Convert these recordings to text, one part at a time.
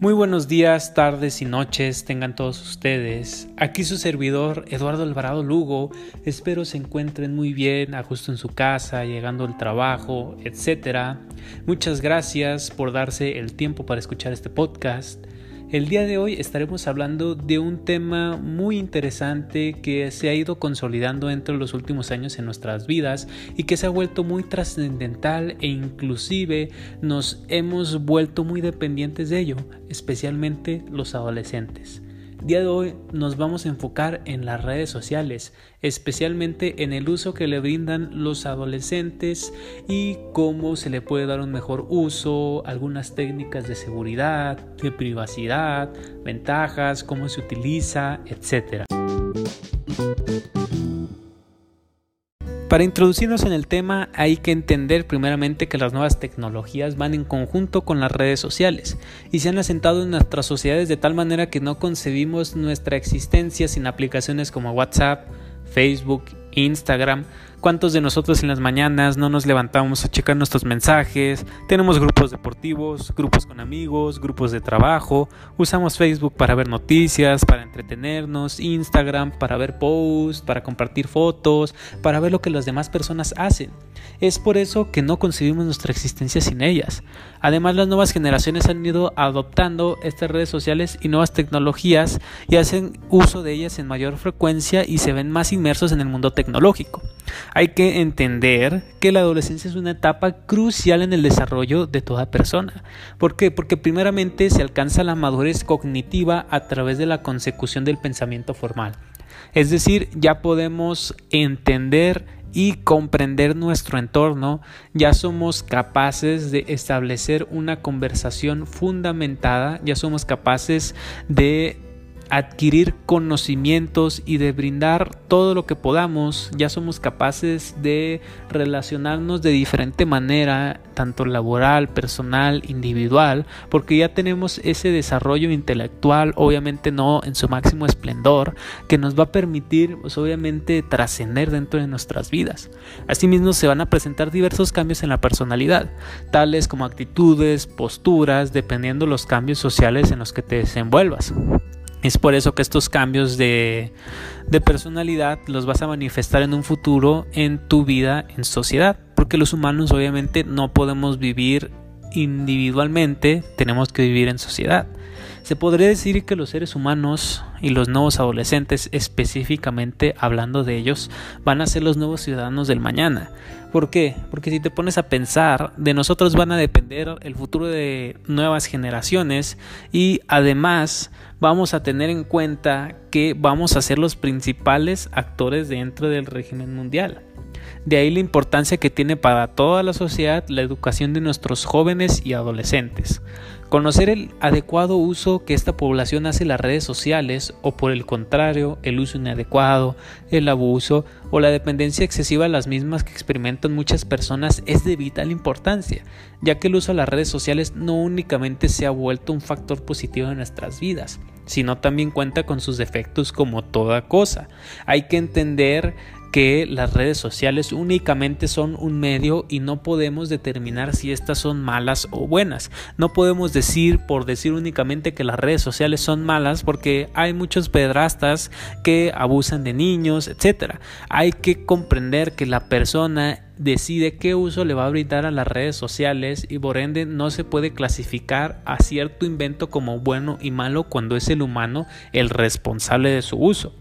Muy buenos días, tardes y noches tengan todos ustedes. Aquí su servidor Eduardo Alvarado Lugo. Espero se encuentren muy bien, a en su casa, llegando al trabajo, etc. Muchas gracias por darse el tiempo para escuchar este podcast. El día de hoy estaremos hablando de un tema muy interesante que se ha ido consolidando entre los últimos años en nuestras vidas y que se ha vuelto muy trascendental e inclusive nos hemos vuelto muy dependientes de ello, especialmente los adolescentes día de hoy nos vamos a enfocar en las redes sociales, especialmente en el uso que le brindan los adolescentes y cómo se le puede dar un mejor uso, algunas técnicas de seguridad, de privacidad, ventajas, cómo se utiliza, etc. Para introducirnos en el tema hay que entender primeramente que las nuevas tecnologías van en conjunto con las redes sociales y se han asentado en nuestras sociedades de tal manera que no concebimos nuestra existencia sin aplicaciones como WhatsApp, Facebook, Instagram, ¿Cuántos de nosotros en las mañanas no nos levantamos a checar nuestros mensajes? Tenemos grupos deportivos, grupos con amigos, grupos de trabajo, usamos Facebook para ver noticias, para entretenernos, Instagram para ver posts, para compartir fotos, para ver lo que las demás personas hacen. Es por eso que no concebimos nuestra existencia sin ellas. Además, las nuevas generaciones han ido adoptando estas redes sociales y nuevas tecnologías y hacen uso de ellas en mayor frecuencia y se ven más inmersos en el mundo tecnológico. Hay que entender que la adolescencia es una etapa crucial en el desarrollo de toda persona. ¿Por qué? Porque primeramente se alcanza la madurez cognitiva a través de la consecución del pensamiento formal. Es decir, ya podemos entender y comprender nuestro entorno, ya somos capaces de establecer una conversación fundamentada, ya somos capaces de adquirir conocimientos y de brindar todo lo que podamos, ya somos capaces de relacionarnos de diferente manera, tanto laboral, personal, individual, porque ya tenemos ese desarrollo intelectual, obviamente no en su máximo esplendor, que nos va a permitir, pues obviamente, trascender dentro de nuestras vidas. Asimismo, se van a presentar diversos cambios en la personalidad, tales como actitudes, posturas, dependiendo los cambios sociales en los que te desenvuelvas. Es por eso que estos cambios de, personalidad los vas a manifestar en un futuro en tu vida en sociedad. Porque los humanos obviamente no podemos vivir individualmente, tenemos que vivir en sociedad. Se podría decir que los seres humanos y los nuevos adolescentes, específicamente hablando de ellos, van a ser los nuevos ciudadanos del mañana. ¿Por qué? Porque si te pones a pensar, de nosotros van a depender el futuro de nuevas generaciones y además vamos a tener en cuenta que vamos a ser los principales actores dentro del régimen mundial. De ahí la importancia que tiene para toda la sociedad la educación de nuestros jóvenes y adolescentes. Conocer el adecuado uso que esta población hace las redes sociales o por el contrario el uso inadecuado, el abuso o la dependencia excesiva a las mismas que experimentan muchas personas es de vital importancia, ya que el uso de las redes sociales no únicamente se ha vuelto un factor positivo en nuestras vidas, sino también cuenta con sus defectos como toda cosa. Hay que entender que las redes sociales únicamente son un medio y no podemos determinar si estas son malas o buenas. No podemos decir por decir únicamente que las redes sociales son malas porque hay muchos pedrastas que abusan de niños, etc. Hay que comprender que la persona decide qué uso le va a brindar a las redes sociales y por ende no se puede clasificar a cierto invento como bueno y malo cuando es el humano el responsable de su uso.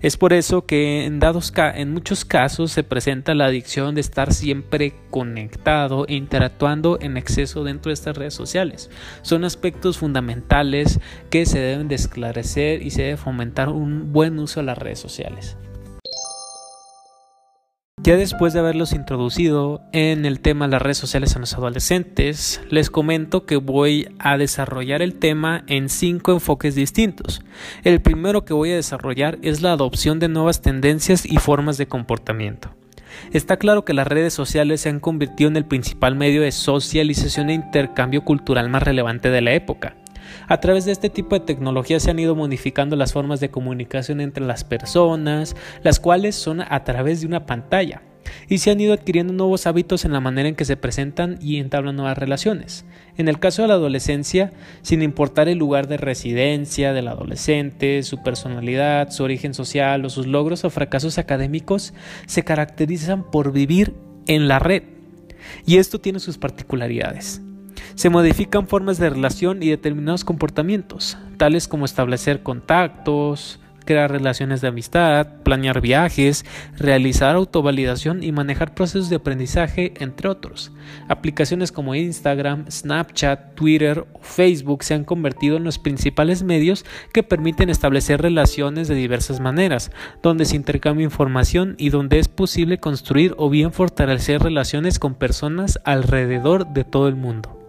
Es por eso que en, dados en muchos casos se presenta la adicción de estar siempre conectado e interactuando en exceso dentro de estas redes sociales. Son aspectos fundamentales que se deben de esclarecer y se debe fomentar un buen uso de las redes sociales. Ya después de haberlos introducido en el tema de las redes sociales a los adolescentes, les comento que voy a desarrollar el tema en cinco enfoques distintos. El primero que voy a desarrollar es la adopción de nuevas tendencias y formas de comportamiento. Está claro que las redes sociales se han convertido en el principal medio de socialización e intercambio cultural más relevante de la época. A través de este tipo de tecnología se han ido modificando las formas de comunicación entre las personas, las cuales son a través de una pantalla. y se han ido adquiriendo nuevos hábitos en la manera en que se presentan y entablan nuevas relaciones. En el caso de la adolescencia, sin importar el lugar de residencia del adolescente, su personalidad, su origen social o sus logros o fracasos académicos, se caracterizan por vivir en la red. Y esto tiene sus particularidades. Se modifican formas de relación y determinados comportamientos, tales como establecer contactos, crear relaciones de amistad, planear viajes, realizar autovalidación y manejar procesos de aprendizaje, entre otros. Aplicaciones como Instagram, Snapchat, Twitter o Facebook se han convertido en los principales medios que permiten establecer relaciones de diversas maneras, donde se intercambia información y donde es posible construir o bien fortalecer relaciones con personas alrededor de todo el mundo.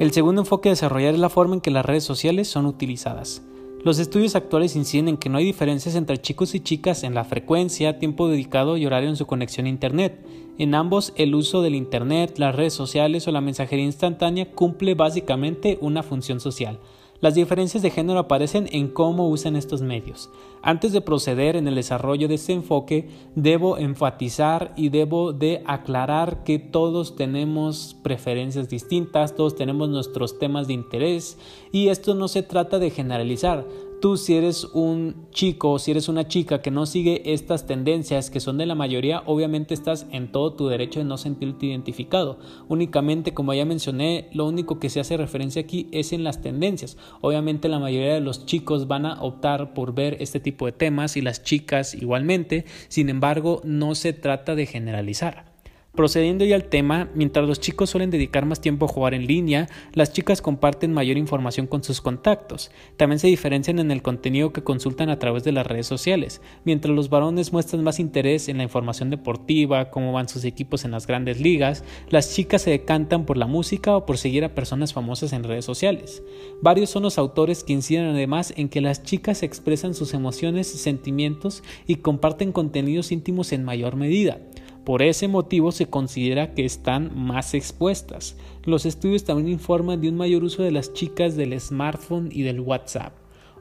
El segundo enfoque a desarrollar es la forma en que las redes sociales son utilizadas. Los estudios actuales inciden en que no hay diferencias entre chicos y chicas en la frecuencia, tiempo dedicado y horario en su conexión a Internet. En ambos, el uso del Internet, las redes sociales o la mensajería instantánea cumple básicamente una función social. Las diferencias de género aparecen en cómo usan estos medios. Antes de proceder en el desarrollo de este enfoque, debo enfatizar y debo de aclarar que todos tenemos preferencias distintas, todos tenemos nuestros temas de interés y esto no se trata de generalizar. Tú si eres un chico, si eres una chica que no sigue estas tendencias que son de la mayoría, obviamente estás en todo tu derecho de no sentirte identificado. Únicamente, como ya mencioné, lo único que se hace referencia aquí es en las tendencias. Obviamente la mayoría de los chicos van a optar por ver este tipo de temas y las chicas igualmente. Sin embargo, no se trata de generalizar. Procediendo ya al tema, mientras los chicos suelen dedicar más tiempo a jugar en línea, las chicas comparten mayor información con sus contactos. También se diferencian en el contenido que consultan a través de las redes sociales. Mientras los varones muestran más interés en la información deportiva, cómo van sus equipos en las grandes ligas, las chicas se decantan por la música o por seguir a personas famosas en redes sociales. Varios son los autores que inciden además en que las chicas expresan sus emociones, sentimientos y comparten contenidos íntimos en mayor medida. Por ese motivo se considera que están más expuestas. Los estudios también informan de un mayor uso de las chicas del smartphone y del WhatsApp.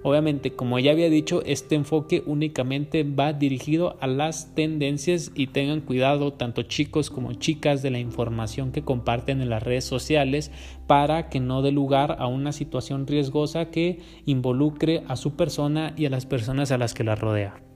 Obviamente, como ya había dicho, este enfoque únicamente va dirigido a las tendencias y tengan cuidado tanto chicos como chicas de la información que comparten en las redes sociales para que no dé lugar a una situación riesgosa que involucre a su persona y a las personas a las que la rodea.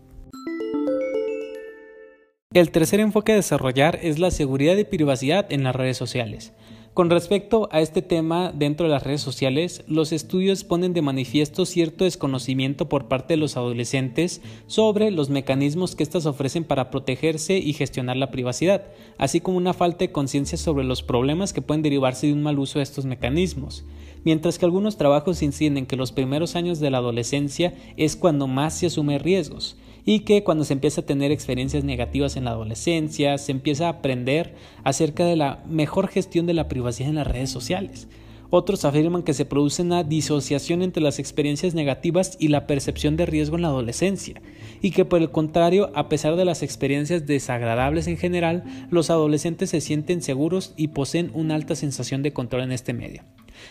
El tercer enfoque a desarrollar es la seguridad y privacidad en las redes sociales. Con respecto a este tema dentro de las redes sociales, los estudios ponen de manifiesto cierto desconocimiento por parte de los adolescentes sobre los mecanismos que éstas ofrecen para protegerse y gestionar la privacidad, así como una falta de conciencia sobre los problemas que pueden derivarse de un mal uso de estos mecanismos. Mientras que algunos trabajos inciden en que los primeros años de la adolescencia es cuando más se asume riesgos, y que cuando se empieza a tener experiencias negativas en la adolescencia, se empieza a aprender acerca de la mejor gestión de la privacidad en las redes sociales. Otros afirman que se produce una disociación entre las experiencias negativas y la percepción de riesgo en la adolescencia, y que por el contrario, a pesar de las experiencias desagradables en general, los adolescentes se sienten seguros y poseen una alta sensación de control en este medio.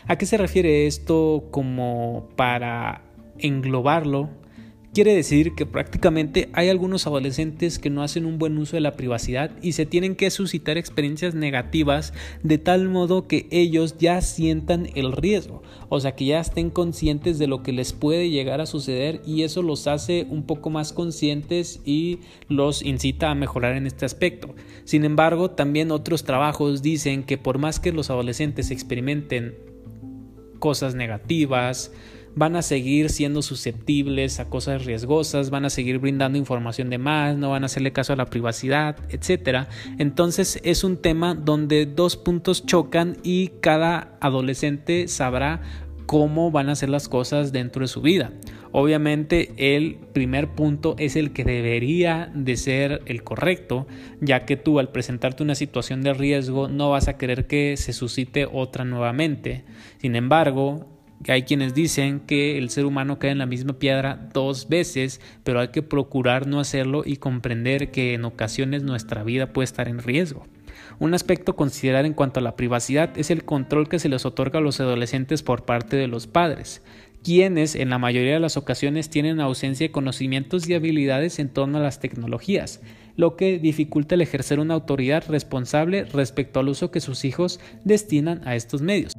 ¿A qué se refiere esto como para englobarlo Quiere decir que prácticamente hay algunos adolescentes que no hacen un buen uso de la privacidad y se tienen que suscitar experiencias negativas de tal modo que ellos ya sientan el riesgo, o sea que ya estén conscientes de lo que les puede llegar a suceder y eso los hace un poco más conscientes y los incita a mejorar en este aspecto. Sin embargo, también otros trabajos dicen que por más que los adolescentes experimenten cosas negativas, van a seguir siendo susceptibles a cosas riesgosas, van a seguir brindando información de más, no van a hacerle caso a la privacidad, etc. Entonces es un tema donde dos puntos chocan y cada adolescente sabrá cómo van a ser las cosas dentro de su vida. Obviamente el primer punto es el que debería de ser el correcto, ya que tú al presentarte una situación de riesgo no vas a querer que se suscite otra nuevamente. Sin embargo, hay quienes dicen que el ser humano cae en la misma piedra dos veces, pero hay que procurar no hacerlo y comprender que en ocasiones nuestra vida puede estar en riesgo. Un aspecto a considerar en cuanto a la privacidad es el control que se les otorga a los adolescentes por parte de los padres, quienes en la mayoría de las ocasiones tienen ausencia de conocimientos y habilidades en torno a las tecnologías. lo que dificulta el ejercer una autoridad responsable respecto al uso que sus hijos destinan a estos medios.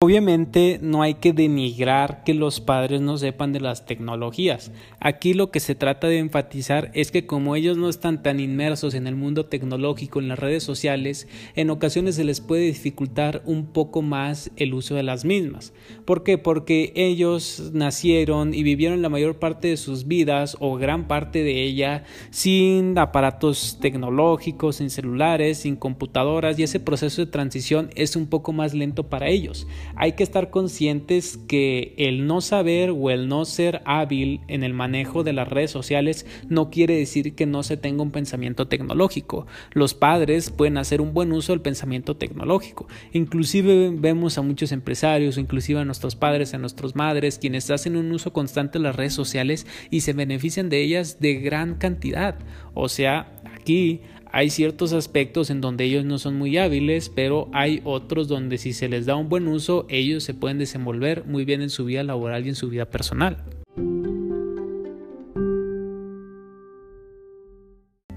Obviamente no hay que denigrar que los padres no sepan de las tecnologías. Aquí lo que se trata de enfatizar es que como ellos no están tan inmersos en el mundo tecnológico, en las redes sociales, en ocasiones se les puede dificultar un poco más el uso de las mismas. ¿Por qué? Porque ellos nacieron y vivieron la mayor parte de sus vidas o gran parte de ella sin aparatos tecnológicos, sin celulares, sin computadoras y ese proceso de transición es un poco más lento para ellos hay que estar conscientes que el no saber o el no ser hábil en el manejo de las redes sociales no quiere decir que no se tenga un pensamiento tecnológico. Los padres pueden hacer un buen uso del pensamiento tecnológico. Inclusive vemos a muchos empresarios, inclusive a nuestros padres, a nuestras madres, quienes hacen un uso constante de las redes sociales y se benefician de ellas de gran cantidad. O sea, aquí hay ciertos aspectos en donde ellos no son muy hábiles, pero hay otros donde si se les da un buen uso, ellos se pueden desenvolver muy bien en su vida laboral y en su vida personal.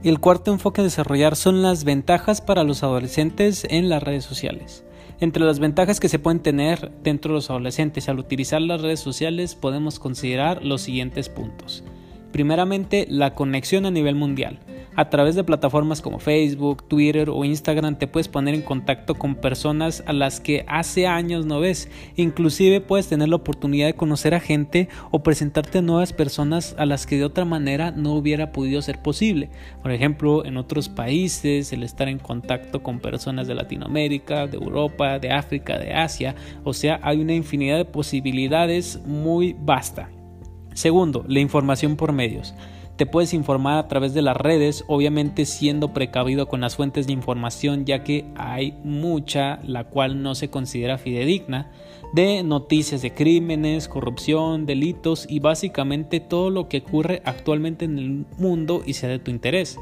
El cuarto enfoque a desarrollar son las ventajas para los adolescentes en las redes sociales. Entre las ventajas que se pueden tener dentro de los adolescentes al utilizar las redes sociales podemos considerar los siguientes puntos. Primeramente, la conexión a nivel mundial. A través de plataformas como Facebook, Twitter o Instagram te puedes poner en contacto con personas a las que hace años no ves. Inclusive puedes tener la oportunidad de conocer a gente o presentarte a nuevas personas a las que de otra manera no hubiera podido ser posible. Por ejemplo, en otros países, el estar en contacto con personas de Latinoamérica, de Europa, de África, de Asia. O sea, hay una infinidad de posibilidades muy vasta. Segundo, la información por medios. Te puedes informar a través de las redes, obviamente siendo precavido con las fuentes de información ya que hay mucha la cual no se considera fidedigna de noticias de crímenes, corrupción, delitos y básicamente todo lo que ocurre actualmente en el mundo y sea de tu interés.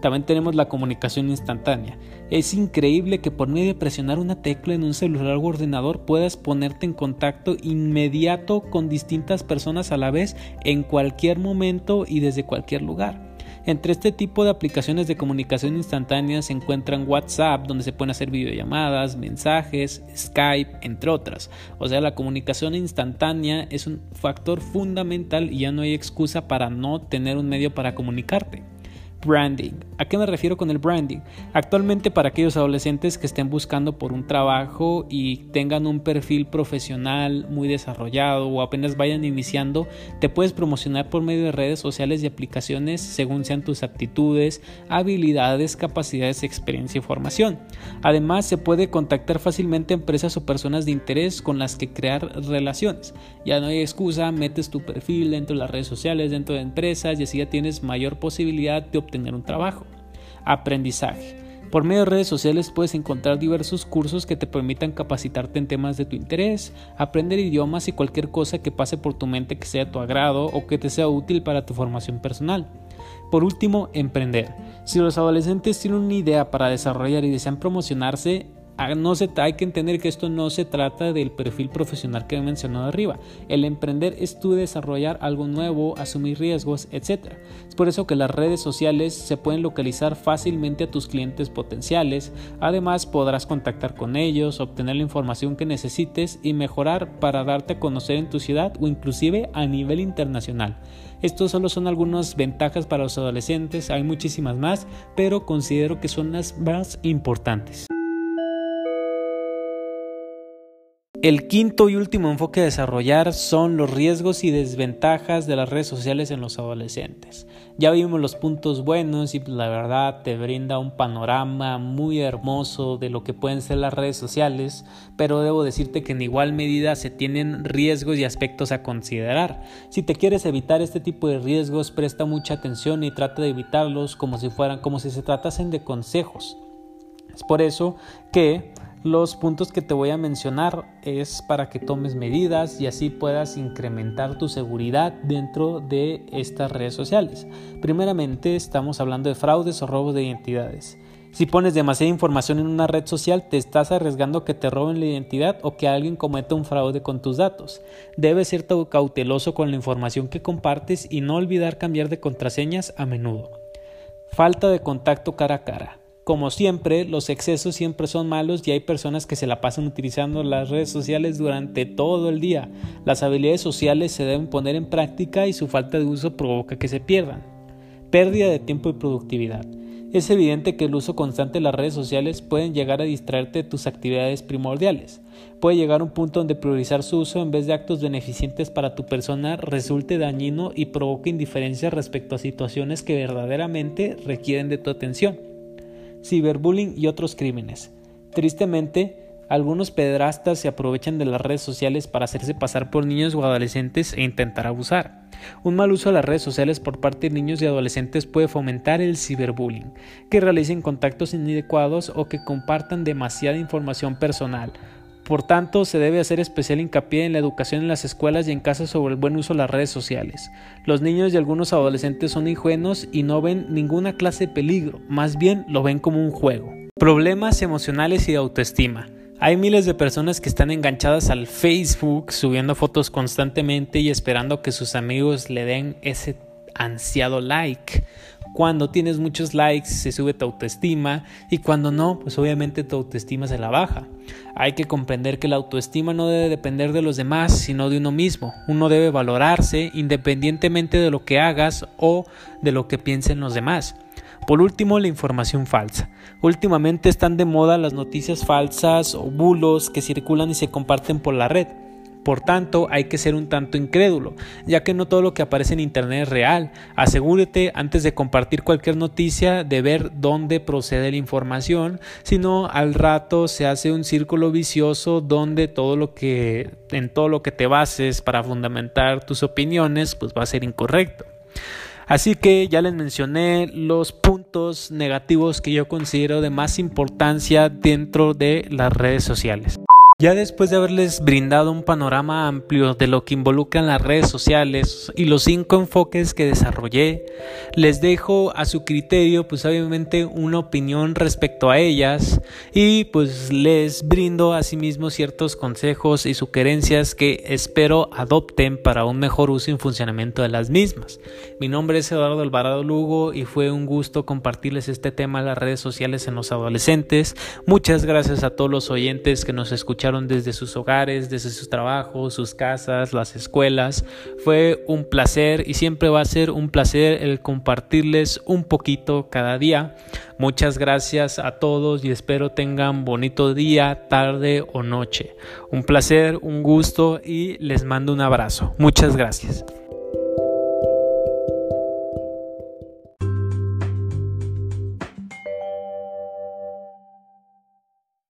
También tenemos la comunicación instantánea. Es increíble que por medio de presionar una tecla en un celular o ordenador puedas ponerte en contacto inmediato con distintas personas a la vez en cualquier momento y desde cualquier lugar. Entre este tipo de aplicaciones de comunicación instantánea se encuentran WhatsApp, donde se pueden hacer videollamadas, mensajes, Skype, entre otras. O sea, la comunicación instantánea es un factor fundamental y ya no hay excusa para no tener un medio para comunicarte. Branding. ¿A qué me refiero con el branding? Actualmente para aquellos adolescentes que estén buscando por un trabajo y tengan un perfil profesional muy desarrollado o apenas vayan iniciando, te puedes promocionar por medio de redes sociales y aplicaciones según sean tus aptitudes, habilidades, capacidades, experiencia y formación. Además, se puede contactar fácilmente empresas o personas de interés con las que crear relaciones. Ya no hay excusa, metes tu perfil dentro de las redes sociales, dentro de empresas y así ya tienes mayor posibilidad de obtener un trabajo. Aprendizaje. Por medio de redes sociales puedes encontrar diversos cursos que te permitan capacitarte en temas de tu interés, aprender idiomas y cualquier cosa que pase por tu mente que sea de tu agrado o que te sea útil para tu formación personal. Por último, emprender. Si los adolescentes tienen una idea para desarrollar y desean promocionarse, no se, hay que entender que esto no se trata del perfil profesional que he mencionado arriba. El emprender es tú desarrollar algo nuevo, asumir riesgos, etc. Es por eso que las redes sociales se pueden localizar fácilmente a tus clientes potenciales. Además podrás contactar con ellos, obtener la información que necesites y mejorar para darte a conocer en tu ciudad o inclusive a nivel internacional. Estos solo son algunas ventajas para los adolescentes, hay muchísimas más, pero considero que son las más importantes. El quinto y último enfoque a desarrollar son los riesgos y desventajas de las redes sociales en los adolescentes. Ya vimos los puntos buenos y la verdad te brinda un panorama muy hermoso de lo que pueden ser las redes sociales, pero debo decirte que en igual medida se tienen riesgos y aspectos a considerar. Si te quieres evitar este tipo de riesgos, presta mucha atención y trata de evitarlos como si fueran como si se tratasen de consejos. Es por eso que los puntos que te voy a mencionar es para que tomes medidas y así puedas incrementar tu seguridad dentro de estas redes sociales. Primeramente estamos hablando de fraudes o robos de identidades. Si pones demasiada información en una red social, te estás arriesgando que te roben la identidad o que alguien cometa un fraude con tus datos. Debes ser cauteloso con la información que compartes y no olvidar cambiar de contraseñas a menudo. Falta de contacto cara a cara. Como siempre, los excesos siempre son malos y hay personas que se la pasan utilizando las redes sociales durante todo el día. Las habilidades sociales se deben poner en práctica y su falta de uso provoca que se pierdan. Pérdida de tiempo y productividad. Es evidente que el uso constante de las redes sociales pueden llegar a distraerte de tus actividades primordiales. Puede llegar a un punto donde priorizar su uso en vez de actos beneficentes para tu persona resulte dañino y provoque indiferencia respecto a situaciones que verdaderamente requieren de tu atención. Ciberbullying y otros crímenes. Tristemente, algunos pedrastas se aprovechan de las redes sociales para hacerse pasar por niños o adolescentes e intentar abusar. Un mal uso de las redes sociales por parte de niños y adolescentes puede fomentar el ciberbullying, que realicen contactos inadecuados o que compartan demasiada información personal. Por tanto, se debe hacer especial hincapié en la educación en las escuelas y en casa sobre el buen uso de las redes sociales. Los niños y algunos adolescentes son ingenuos y no ven ninguna clase de peligro, más bien lo ven como un juego. Problemas emocionales y de autoestima. Hay miles de personas que están enganchadas al Facebook subiendo fotos constantemente y esperando que sus amigos le den ese ansiado like. Cuando tienes muchos likes se sube tu autoestima y cuando no, pues obviamente tu autoestima se la baja. Hay que comprender que la autoestima no debe depender de los demás, sino de uno mismo. Uno debe valorarse independientemente de lo que hagas o de lo que piensen los demás. Por último, la información falsa. Últimamente están de moda las noticias falsas o bulos que circulan y se comparten por la red. Por tanto, hay que ser un tanto incrédulo, ya que no todo lo que aparece en Internet es real. Asegúrate antes de compartir cualquier noticia de ver dónde procede la información, sino al rato se hace un círculo vicioso donde todo lo que en todo lo que te bases para fundamentar tus opiniones, pues va a ser incorrecto. Así que ya les mencioné los puntos negativos que yo considero de más importancia dentro de las redes sociales. Ya después de haberles brindado un panorama amplio de lo que involucran las redes sociales y los cinco enfoques que desarrollé, les dejo a su criterio pues obviamente una opinión respecto a ellas y pues les brindo asimismo ciertos consejos y sugerencias que espero adopten para un mejor uso y funcionamiento de las mismas. Mi nombre es Eduardo Alvarado Lugo y fue un gusto compartirles este tema en las redes sociales en los adolescentes. Muchas gracias a todos los oyentes que nos desde sus hogares, desde sus trabajos, sus casas, las escuelas. Fue un placer y siempre va a ser un placer el compartirles un poquito cada día. Muchas gracias a todos y espero tengan bonito día, tarde o noche. Un placer, un gusto y les mando un abrazo. Muchas gracias.